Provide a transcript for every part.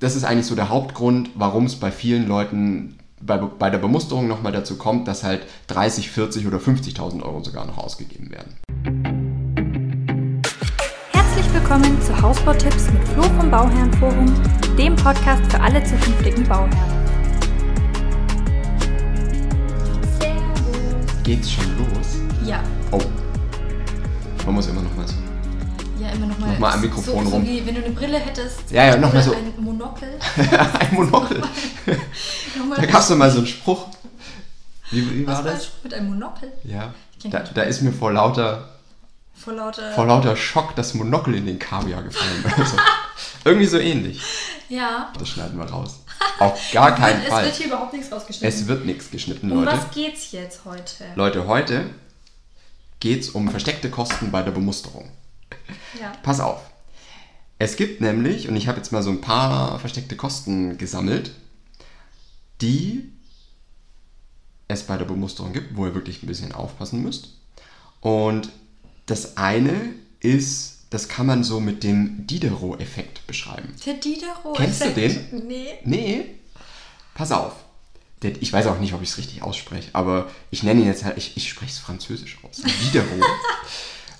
das ist eigentlich so der Hauptgrund, warum es bei vielen Leuten bei, bei der Bemusterung nochmal dazu kommt, dass halt 30, 40 oder 50.000 Euro sogar noch ausgegeben werden. Herzlich willkommen zu Hausbautipps mit Flo vom Bauherrenforum, dem Podcast für alle zukünftigen Bauherren. Servus. Geht's schon los? Ja. Oh. Man muss immer noch mal so ja, immer nochmal. Nochmal am Mikrofon so, rum. So wie wenn du eine Brille hättest. Ja, ja, nochmal so. Ein Monokel. ein Monokel. da gab es doch mal so einen Spruch. Wie, wie war Was das? Mit einem Monokel? Ja. Da, da ist mir vor lauter, Vor lauter. vor lauter Schock das Monokel in den Kaviar gefallen. Also, irgendwie so ähnlich. ja. Das schneiden wir raus. Auf gar keinen es Fall. wird hier überhaupt nichts rausgeschnitten. Es wird nichts geschnitten, um Leute. was geht's jetzt heute? Leute, heute geht es um versteckte Kosten bei der Bemusterung. Ja. Pass auf. Es gibt nämlich, und ich habe jetzt mal so ein paar versteckte Kosten gesammelt, die es bei der Bemusterung gibt, wo ihr wirklich ein bisschen aufpassen müsst. Und das eine ist, das kann man so mit dem Diderot-Effekt beschreiben. Der Diderot. Kennst du den? Nee. Nee, pass auf. Der, ich weiß auch nicht, ob ich es richtig ausspreche, aber ich nenne ihn jetzt halt, ich, ich spreche es französisch aus. Diderot.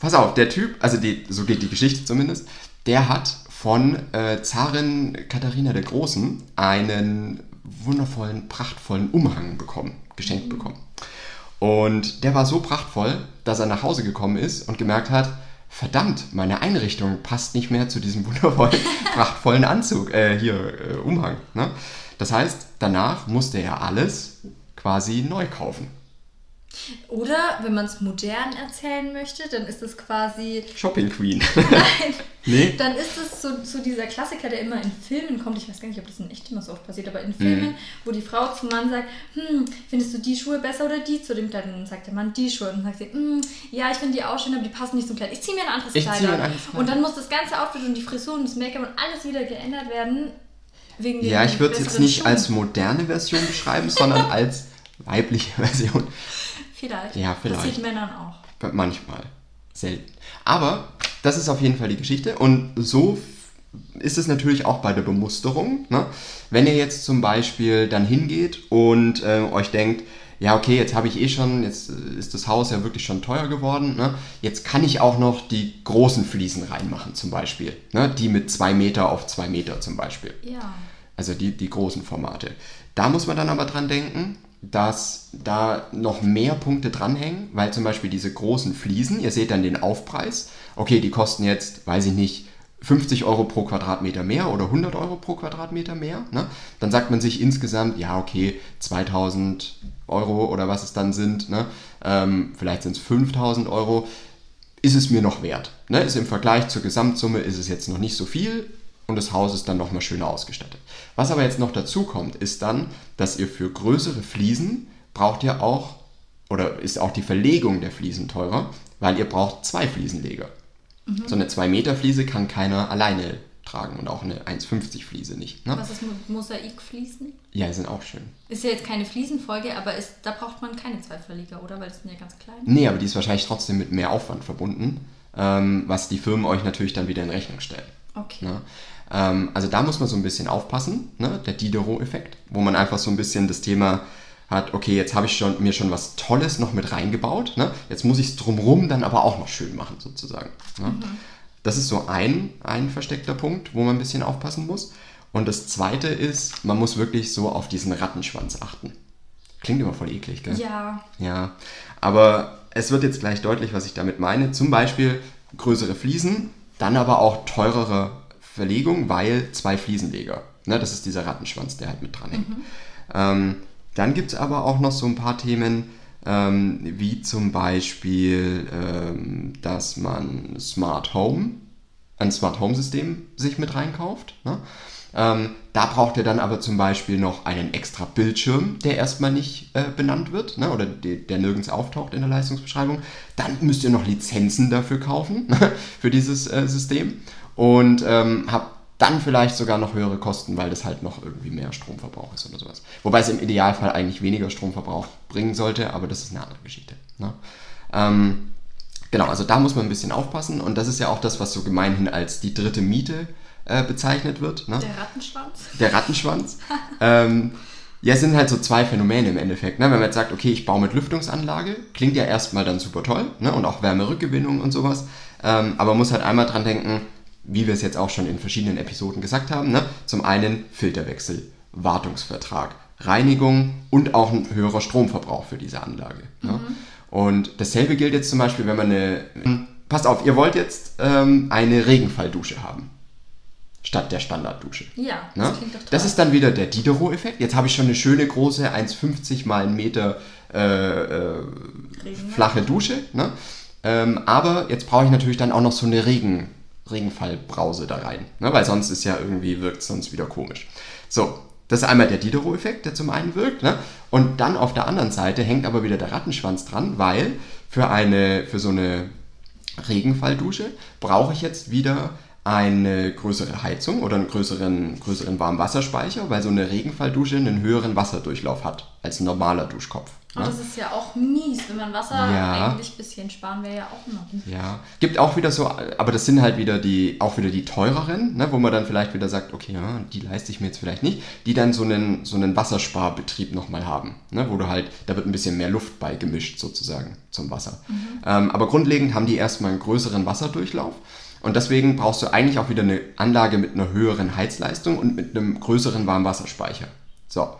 pass auf, der Typ, also die, so geht die Geschichte zumindest, der hat von äh, Zarin Katharina der Großen einen wundervollen, prachtvollen Umhang bekommen, geschenkt bekommen. Und der war so prachtvoll, dass er nach Hause gekommen ist und gemerkt hat, verdammt, meine Einrichtung passt nicht mehr zu diesem wundervollen, prachtvollen Anzug, äh, hier, äh, Umhang. Ne? Das heißt, danach musste er alles quasi neu kaufen. Oder wenn man es modern erzählen möchte, dann ist es quasi. Shopping Queen. Nein. nee? Dann ist es so, so dieser Klassiker, der immer in Filmen kommt. Ich weiß gar nicht, ob das in echt immer so oft passiert, aber in Filmen, Mhm. wo die Frau zum Mann sagt: Hm, findest du die Schuhe besser oder die zu dem Kleid? Und dann sagt der Mann die Schuhe. Und dann sagt sie: hm, Ja, ich finde die auch schön, aber die passen nicht zum Kleid. Ich ziehe mir ein anderes Ich Kleid an. ein anderes Kleid. Und dann muss das ganze Outfit und die Frisur und das Make-up und alles wieder geändert werden. Wegen Ja, ich würde es jetzt nicht Schuhen. als moderne Version beschreiben, sondern als weibliche Version. Vielleicht. Ja, vielleicht. Passiert Männern auch. Manchmal. Selten. Aber das ist auf jeden Fall die Geschichte. Und so ist es natürlich auch bei der Bemusterung. Ne? Wenn ihr jetzt zum Beispiel dann hingeht und äh, euch denkt, ja, okay, jetzt habe ich eh schon, jetzt äh, ist das Haus ja wirklich schon teuer geworden. Ne? Jetzt kann ich auch noch die großen Fliesen reinmachen, zum Beispiel. Ne? Die mit zwei Meter auf zwei Meter zum Beispiel. Ja. Also die, die großen Formate. Da muss man dann aber dran denken, dass da noch mehr Punkte dranhängen, weil zum Beispiel diese großen Fliesen, ihr seht dann den Aufpreis, okay, die kosten jetzt, weiß ich nicht, 50 Euro pro Quadratmeter mehr oder 100 Euro pro Quadratmeter mehr. Ne? Dann sagt man sich insgesamt, ja, okay, 2000 Euro oder was es dann sind, ne? ähm, vielleicht sind es 5000 Euro, ist es mir noch wert. Ne? Ist im Vergleich zur Gesamtsumme ist es jetzt noch nicht so viel und das Haus ist dann nochmal schöner ausgestattet. Was aber jetzt noch dazu kommt, ist dann, dass ihr für größere Fliesen braucht ihr auch, oder ist auch die Verlegung der Fliesen teurer, weil ihr braucht zwei Fliesenleger. So eine 2 Meter Fliese kann keiner alleine tragen und auch eine 1,50 Fliese nicht. Ne? Was ist mit Mosaikfliesen? Ja, die sind auch schön. Ist ja jetzt keine Fliesenfolge, aber ist, da braucht man keine zwei Verleger, oder? Weil das sind ja ganz klein. Nee, aber die ist wahrscheinlich trotzdem mit mehr Aufwand verbunden, ähm, was die Firmen euch natürlich dann wieder in Rechnung stellen. Okay. Ne? Ähm, also da muss man so ein bisschen aufpassen, ne? der Diderot-Effekt, wo man einfach so ein bisschen das Thema hat, okay, jetzt habe ich schon, mir schon was Tolles noch mit reingebaut, ne? jetzt muss ich es drumrum dann aber auch noch schön machen sozusagen. Ne? Das ist so ein, ein versteckter Punkt, wo man ein bisschen aufpassen muss. Und das zweite ist, man muss wirklich so auf diesen Rattenschwanz achten. Klingt immer voll eklig, gell? Ja, Ja, aber es wird jetzt gleich deutlich, was ich damit meine. Zum Beispiel größere Fliesen, dann aber auch teurere Verlegung, weil zwei Fliesenleger. Ne, das ist dieser Rattenschwanz, der halt mit dran hängt. Ähm, dann gibt es aber auch noch so ein paar Themen, ähm, wie zum Beispiel, ähm, dass man Smart Home, ein Smart Home System sich mit reinkauft. Ne? Ähm, da braucht ihr dann aber zum Beispiel noch einen extra Bildschirm, der erstmal nicht äh, benannt wird ne? oder de, der nirgends auftaucht in der Leistungsbeschreibung. Dann müsst ihr noch Lizenzen dafür kaufen, für dieses äh, System. Und ähm, habt dann vielleicht sogar noch höhere Kosten, weil das halt noch irgendwie mehr Stromverbrauch ist oder sowas. Wobei es im Idealfall eigentlich weniger Stromverbrauch bringen sollte, aber das ist eine andere Geschichte. Ne? Ähm, genau, also da muss man ein bisschen aufpassen und das ist ja auch das, was so gemeinhin als die dritte Miete äh, bezeichnet wird. Ne? Der Rattenschwanz. Der Rattenschwanz. ähm, ja, es sind halt so zwei Phänomene im Endeffekt. Ne? Wenn man jetzt sagt, okay, ich baue mit Lüftungsanlage, klingt ja erstmal dann super toll ne? und auch Wärmerückgewinnung und sowas. Ähm, aber man muss halt einmal dran denken, wie wir es jetzt auch schon in verschiedenen Episoden gesagt haben. Ne? Zum einen Filterwechsel, Wartungsvertrag, Reinigung und auch ein höherer Stromverbrauch für diese Anlage. Ne? Mhm. Und dasselbe gilt jetzt zum Beispiel, wenn man eine... Passt auf, ihr wollt jetzt ähm, eine Regenfalldusche haben statt der Standarddusche. Ja, das ne? klingt doch toll. Das ist dann wieder der Diderot-Effekt. Jetzt habe ich schon eine schöne große 1,50 mal 1 Meter äh, äh, flache Dusche. Ne? Ähm, aber jetzt brauche ich natürlich dann auch noch so eine Regen, Regenfallbrause da rein. Ne? Weil sonst ist ja irgendwie, wirkt es sonst wieder komisch. So, das ist einmal der Diderot-Effekt, der zum einen wirkt. Ne? Und dann auf der anderen Seite hängt aber wieder der Rattenschwanz dran, weil für, eine, für so eine Regenfalldusche brauche ich jetzt wieder eine größere Heizung oder einen größeren, größeren Warmwasserspeicher, weil so eine Regenfalldusche einen höheren Wasserdurchlauf hat als ein normaler Duschkopf. Und ne? das ist ja auch mies, wenn man Wasser ja. eigentlich ein bisschen sparen wäre ja auch noch. Ja, gibt auch wieder so, aber das sind halt wieder die, auch wieder die teureren, ne, wo man dann vielleicht wieder sagt, okay, ja, die leiste ich mir jetzt vielleicht nicht, die dann so einen, so einen Wassersparbetrieb nochmal haben, ne, wo du halt, da wird ein bisschen mehr Luft beigemischt sozusagen zum Wasser. Mhm. Ähm, aber grundlegend haben die erstmal einen größeren Wasserdurchlauf und deswegen brauchst du eigentlich auch wieder eine Anlage mit einer höheren Heizleistung und mit einem größeren Warmwasserspeicher. So.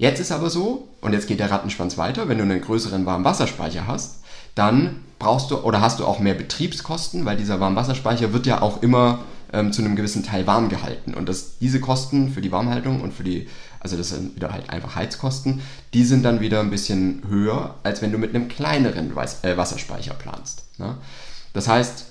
Jetzt ist aber so, und jetzt geht der Rattenschwanz weiter, wenn du einen größeren Warmwasserspeicher hast, dann brauchst du oder hast du auch mehr Betriebskosten, weil dieser Warmwasserspeicher wird ja auch immer ähm, zu einem gewissen Teil warm gehalten. Und das, diese Kosten für die Warmhaltung und für die, also das sind wieder halt einfach Heizkosten, die sind dann wieder ein bisschen höher, als wenn du mit einem kleineren äh, Wasserspeicher planst. Ne? Das heißt,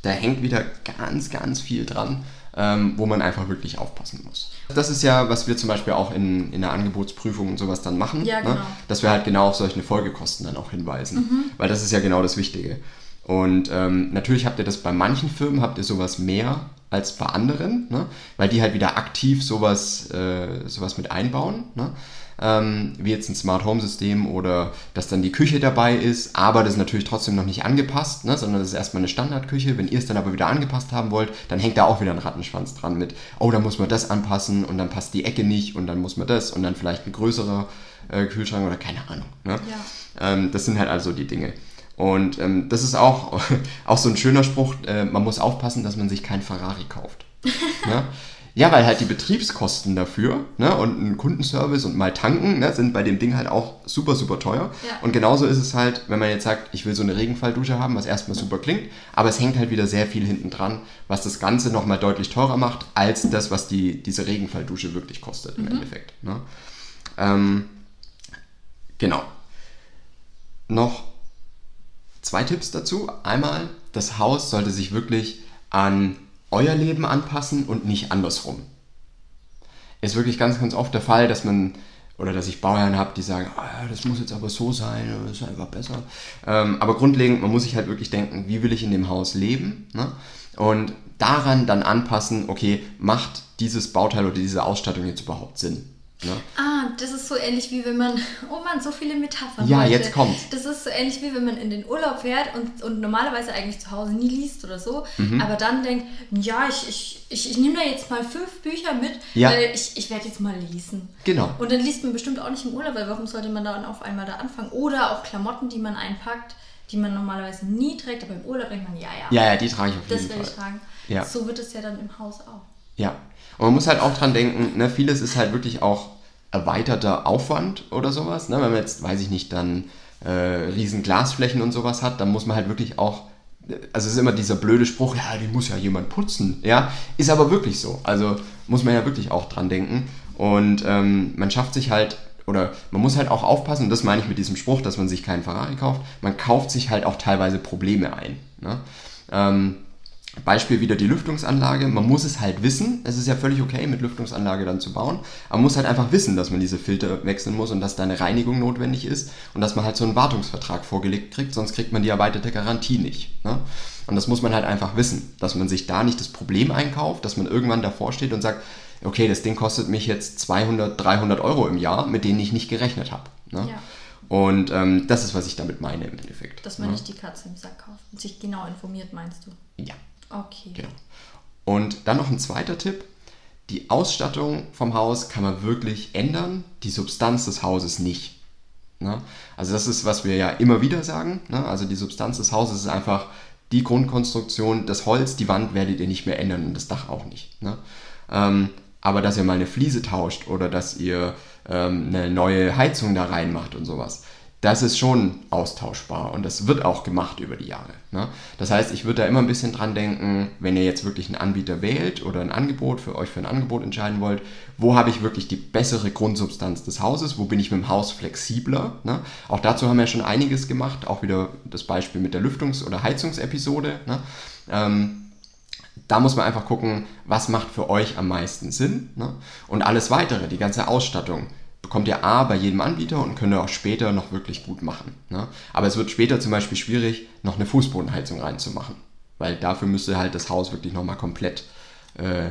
da hängt wieder ganz, ganz viel dran, ähm, wo man einfach wirklich aufpassen muss. Das ist ja, was wir zum Beispiel auch in, in der Angebotsprüfung und sowas dann machen, ja, ne? genau. ne? dass wir halt genau auf solche Folgekosten dann auch hinweisen, mhm. weil das ist ja genau das Wichtige. Und ähm, natürlich habt ihr das bei manchen Firmen, habt ihr sowas mehr als bei anderen, ne? weil die halt wieder aktiv sowas, äh, sowas mit einbauen. Ne? ähm, wie jetzt ein Smart Home System oder dass dann die Küche dabei ist, aber das ist natürlich trotzdem noch nicht angepasst, ne, sondern das ist erstmal eine Standardküche. Wenn ihr es dann aber wieder angepasst haben wollt, dann hängt da auch wieder ein Rattenschwanz dran mit, oh, da muss man das anpassen und dann passt die Ecke nicht und dann muss man das und dann vielleicht ein größerer äh, Kühlschrank oder keine Ahnung. Ne? Ja. Ähm, das sind halt also die Dinge. Und ähm, das ist auch, auch so ein schöner Spruch, äh, man muss aufpassen, dass man sich kein Ferrari kauft. ne? Ja, weil halt die Betriebskosten dafür ne, und ein Kundenservice und mal tanken ne, sind bei dem Ding halt auch super, super teuer. Ja. Und genauso ist es halt, wenn man jetzt sagt, ich will so eine Regenfalldusche haben, was erstmal super klingt, aber es hängt halt wieder sehr viel hinten dran, was das Ganze nochmal deutlich teurer macht, als das, was die, diese Regenfalldusche wirklich kostet im mhm. Endeffekt. Ne? Ähm, genau. Noch zwei Tipps dazu. Einmal, das Haus sollte sich wirklich an euer Leben anpassen und nicht andersrum. Ist wirklich ganz, ganz oft der Fall, dass man oder dass ich Bauherren habe, die sagen, oh, das muss jetzt aber so sein, das ist einfach besser. Ähm, aber grundlegend, man muss sich halt wirklich denken, wie will ich in dem Haus leben? Ne? Und daran dann anpassen, okay, macht dieses Bauteil oder diese Ausstattung jetzt überhaupt Sinn? Ne? Ah, das ist so ähnlich wie wenn man, oh man, so viele Metaphern. Ja, heute. jetzt kommt. Das ist so ähnlich wie wenn man in den Urlaub fährt und, und normalerweise eigentlich zu Hause nie liest oder so, mhm. aber dann denkt, ja, ich, ich, ich, ich nehme da jetzt mal fünf Bücher mit, ja. weil ich, ich werde jetzt mal lesen. Genau. Und dann liest man bestimmt auch nicht im Urlaub, weil warum sollte man dann auf einmal da anfangen? Oder auch Klamotten, die man einpackt, die man normalerweise nie trägt, aber im Urlaub denkt man, ja, ja. Ja, ja, die trage ich auf jeden das Fall. Das werde ich tragen. Ja. So wird es ja dann im Haus auch. Ja. Und man muss halt auch dran denken, ne, vieles ist halt wirklich auch erweiterter Aufwand oder sowas. Ne? Wenn man jetzt, weiß ich nicht, dann äh, riesen Glasflächen und sowas hat, dann muss man halt wirklich auch, also es ist immer dieser blöde Spruch, ja, die muss ja jemand putzen. Ja, ist aber wirklich so. Also muss man ja wirklich auch dran denken. Und ähm, man schafft sich halt, oder man muss halt auch aufpassen, und das meine ich mit diesem Spruch, dass man sich keinen Ferrari kauft, man kauft sich halt auch teilweise Probleme ein. Ne? Ähm, Beispiel wieder die Lüftungsanlage. Man muss es halt wissen. Es ist ja völlig okay, mit Lüftungsanlage dann zu bauen. Aber man muss halt einfach wissen, dass man diese Filter wechseln muss und dass da eine Reinigung notwendig ist und dass man halt so einen Wartungsvertrag vorgelegt kriegt, sonst kriegt man die erweiterte Garantie nicht. Ne? Und das muss man halt einfach wissen, dass man sich da nicht das Problem einkauft, dass man irgendwann davor steht und sagt, okay, das Ding kostet mich jetzt 200, 300 Euro im Jahr, mit denen ich nicht gerechnet habe. Ne? Ja. Und ähm, das ist, was ich damit meine im Endeffekt. Dass man ne? nicht die Katze im Sack kauft und sich genau informiert, meinst du? Ja. Okay. Genau. Und dann noch ein zweiter Tipp. Die Ausstattung vom Haus kann man wirklich ändern, die Substanz des Hauses nicht. Ne? Also das ist, was wir ja immer wieder sagen. Ne? Also die Substanz des Hauses ist einfach die Grundkonstruktion, das Holz, die Wand werdet ihr nicht mehr ändern und das Dach auch nicht. Ne? Ähm, aber dass ihr mal eine Fliese tauscht oder dass ihr ähm, eine neue Heizung da reinmacht und sowas, das ist schon austauschbar und das wird auch gemacht über die Jahre. Ne? Das heißt, ich würde da immer ein bisschen dran denken, wenn ihr jetzt wirklich einen Anbieter wählt oder ein Angebot für euch für ein Angebot entscheiden wollt, wo habe ich wirklich die bessere Grundsubstanz des Hauses, wo bin ich mit dem Haus flexibler. Ne? Auch dazu haben wir schon einiges gemacht, auch wieder das Beispiel mit der Lüftungs- oder Heizungsepisode. Ne? Ähm, da muss man einfach gucken, was macht für euch am meisten Sinn. Ne? Und alles weitere, die ganze Ausstattung, bekommt ihr A bei jedem Anbieter und könnt ihr auch später noch wirklich gut machen. Ne? Aber es wird später zum Beispiel schwierig, noch eine Fußbodenheizung reinzumachen. Weil dafür müsste halt das Haus wirklich nochmal komplett äh,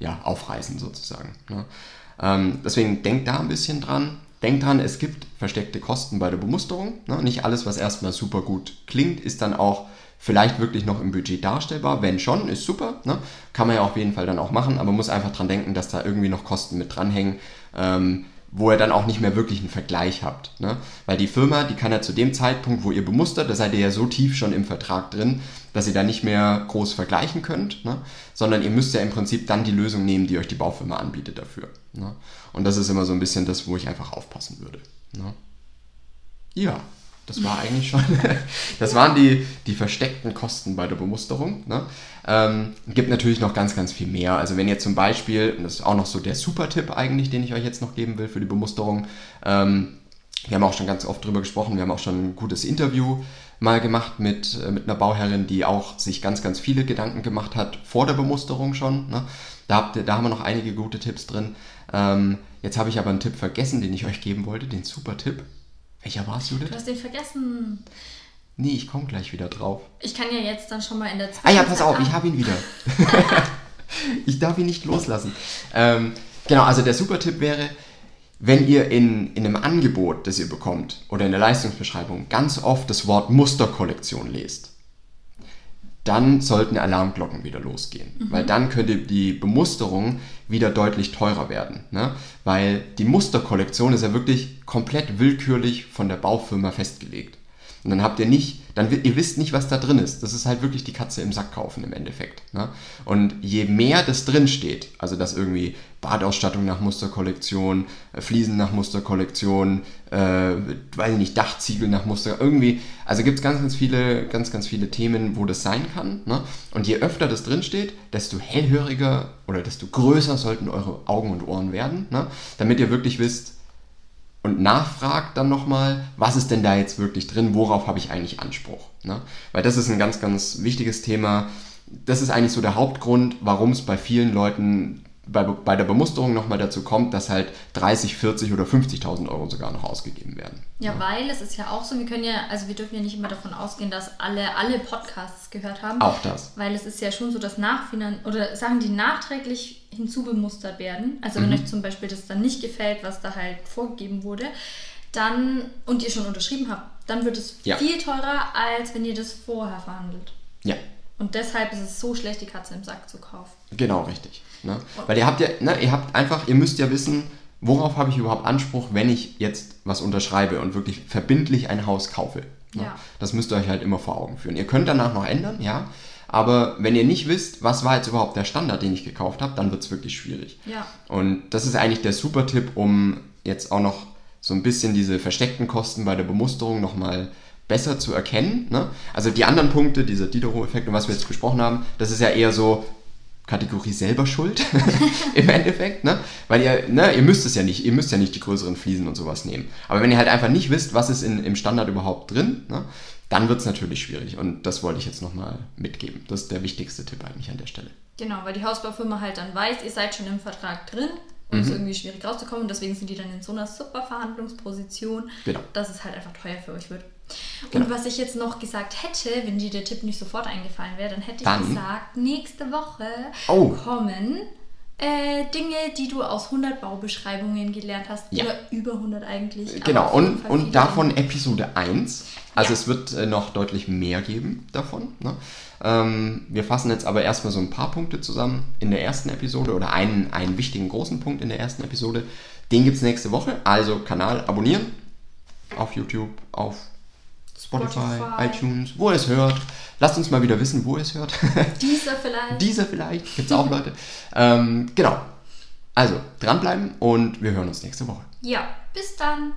ja, aufreißen sozusagen. Ne? Ähm, deswegen denkt da ein bisschen dran. Denkt dran, es gibt versteckte Kosten bei der Bemusterung. Ne? Nicht alles, was erstmal super gut klingt, ist dann auch vielleicht wirklich noch im Budget darstellbar. Wenn schon, ist super. Ne? Kann man ja auf jeden Fall dann auch machen, aber muss einfach dran denken, dass da irgendwie noch Kosten mit dranhängen, ähm, wo ihr dann auch nicht mehr wirklich einen Vergleich habt. Ne? Weil die Firma, die kann ja zu dem Zeitpunkt, wo ihr bemustert, da seid ihr ja so tief schon im Vertrag drin, dass ihr da nicht mehr groß vergleichen könnt, ne? sondern ihr müsst ja im Prinzip dann die Lösung nehmen, die euch die Baufirma anbietet dafür. Ne? Und das ist immer so ein bisschen das, wo ich einfach aufpassen würde. Ne? Ja. Das war eigentlich schon, das waren die, die versteckten Kosten bei der Bemusterung. Ne? Ähm, gibt natürlich noch ganz, ganz viel mehr. Also wenn ihr zum Beispiel, und das ist auch noch so der Super-Tipp eigentlich, den ich euch jetzt noch geben will für die Bemusterung, ähm, wir haben auch schon ganz oft drüber gesprochen, wir haben auch schon ein gutes Interview mal gemacht mit, äh, mit einer Bauherrin, die auch sich ganz, ganz viele Gedanken gemacht hat vor der Bemusterung schon. Ne? Da, habt ihr, da haben wir noch einige gute Tipps drin. Ähm, jetzt habe ich aber einen Tipp vergessen, den ich euch geben wollte, den Super-Tipp. Welcher war es, Judith? Du hast den vergessen. Nee, ich komme gleich wieder drauf. Ich kann ja jetzt dann schon mal in der Zeit. Ah ja, pass auf, ich habe ihn wieder. ich darf ihn nicht loslassen. Ähm, genau, also der Super-Tipp wäre, wenn ihr in, in einem Angebot, das ihr bekommt, oder in der Leistungsbeschreibung ganz oft das Wort Musterkollektion lest, dann sollten Alarmglocken wieder losgehen. Mhm. Weil dann könnte die Bemusterung wieder deutlich teurer werden. Ne? Weil die Musterkollektion ist ja wirklich komplett willkürlich von der Baufirma festgelegt. Und dann habt ihr nicht, dann ihr wisst nicht, was da drin ist. Das ist halt wirklich die Katze im Sack kaufen im Endeffekt. Ne? Und je mehr das drin steht, also dass irgendwie Badausstattung nach Musterkollektion, äh, Fliesen nach Musterkollektion, äh, weiß ich nicht, Dachziegel nach Muster, irgendwie, also gibt es ganz, ganz viele, ganz, ganz viele Themen, wo das sein kann. Ne? Und je öfter das drin steht, desto hellhöriger oder desto größer sollten eure Augen und Ohren werden, ne? damit ihr wirklich wisst, und nachfragt dann nochmal, was ist denn da jetzt wirklich drin, worauf habe ich eigentlich Anspruch. Ne? Weil das ist ein ganz, ganz wichtiges Thema. Das ist eigentlich so der Hauptgrund, warum es bei vielen Leuten bei, bei der Bemusterung nochmal dazu kommt, dass halt 30, 40 oder 50.000 Euro sogar noch ausgegeben werden. Ja, ja, weil es ist ja auch so, wir können ja, also wir dürfen ja nicht immer davon ausgehen, dass alle, alle Podcasts gehört haben. Auch das. Weil es ist ja schon so, dass Nachfinan oder Sachen, die nachträglich hinzubemustert werden, also wenn mhm. euch zum Beispiel das dann nicht gefällt, was da halt vorgegeben wurde, dann, und ihr schon unterschrieben habt, dann wird es ja. viel teurer, als wenn ihr das vorher verhandelt. Ja. Und deshalb ist es so schlecht, die Katze im Sack zu kaufen. Genau, richtig. Ne? Weil ihr habt ja, ne, ihr habt einfach, ihr müsst ja wissen, worauf habe ich überhaupt Anspruch, wenn ich jetzt was unterschreibe und wirklich verbindlich ein Haus kaufe. Ne? Ja. Das müsst ihr euch halt immer vor Augen führen. Ihr könnt danach noch ändern, ja. Aber wenn ihr nicht wisst, was war jetzt überhaupt der Standard, den ich gekauft habe, dann wird es wirklich schwierig. Ja. Und das ist eigentlich der super Tipp, um jetzt auch noch so ein bisschen diese versteckten Kosten bei der Bemusterung nochmal besser zu erkennen. Ne? Also die anderen Punkte, dieser Diderot-Effekt und was wir jetzt besprochen haben, das ist ja eher so, Kategorie selber schuld im Endeffekt, ne? Weil ihr, ne, ihr müsst es ja nicht, ihr müsst ja nicht die größeren Fliesen und sowas nehmen. Aber wenn ihr halt einfach nicht wisst, was ist in, im Standard überhaupt drin, ne, dann wird es natürlich schwierig. Und das wollte ich jetzt nochmal mitgeben. Das ist der wichtigste Tipp eigentlich an der Stelle. Genau, weil die Hausbaufirma halt dann weiß, ihr seid schon im Vertrag drin und es mhm. ist irgendwie schwierig rauszukommen. Und deswegen sind die dann in so einer super Verhandlungsposition, genau. dass es halt einfach teuer für euch wird. Genau. Und was ich jetzt noch gesagt hätte, wenn dir der Tipp nicht sofort eingefallen wäre, dann hätte ich dann. gesagt, nächste Woche oh. kommen äh, Dinge, die du aus 100 Baubeschreibungen gelernt hast. Ja. Oder über 100 eigentlich. aber Genau, und, und davon Episode 1. Also Ja. es wird äh, noch deutlich mehr geben davon. Ne? Ähm, wir fassen jetzt aber erstmal so ein paar Punkte zusammen in der ersten Episode oder einen, einen wichtigen großen Punkt in der ersten Episode. Den gibt es nächste Woche. Also Kanal abonnieren auf YouTube, auf Spotify, Spotify. iTunes, wo ihr es hört. Lasst uns mal wieder wissen, wo ihr es hört. Dieser vielleicht. Dieser vielleicht, gibt es auch Leute. Ähm, genau. Also, dranbleiben und wir hören uns nächste Woche. ja, bis dann.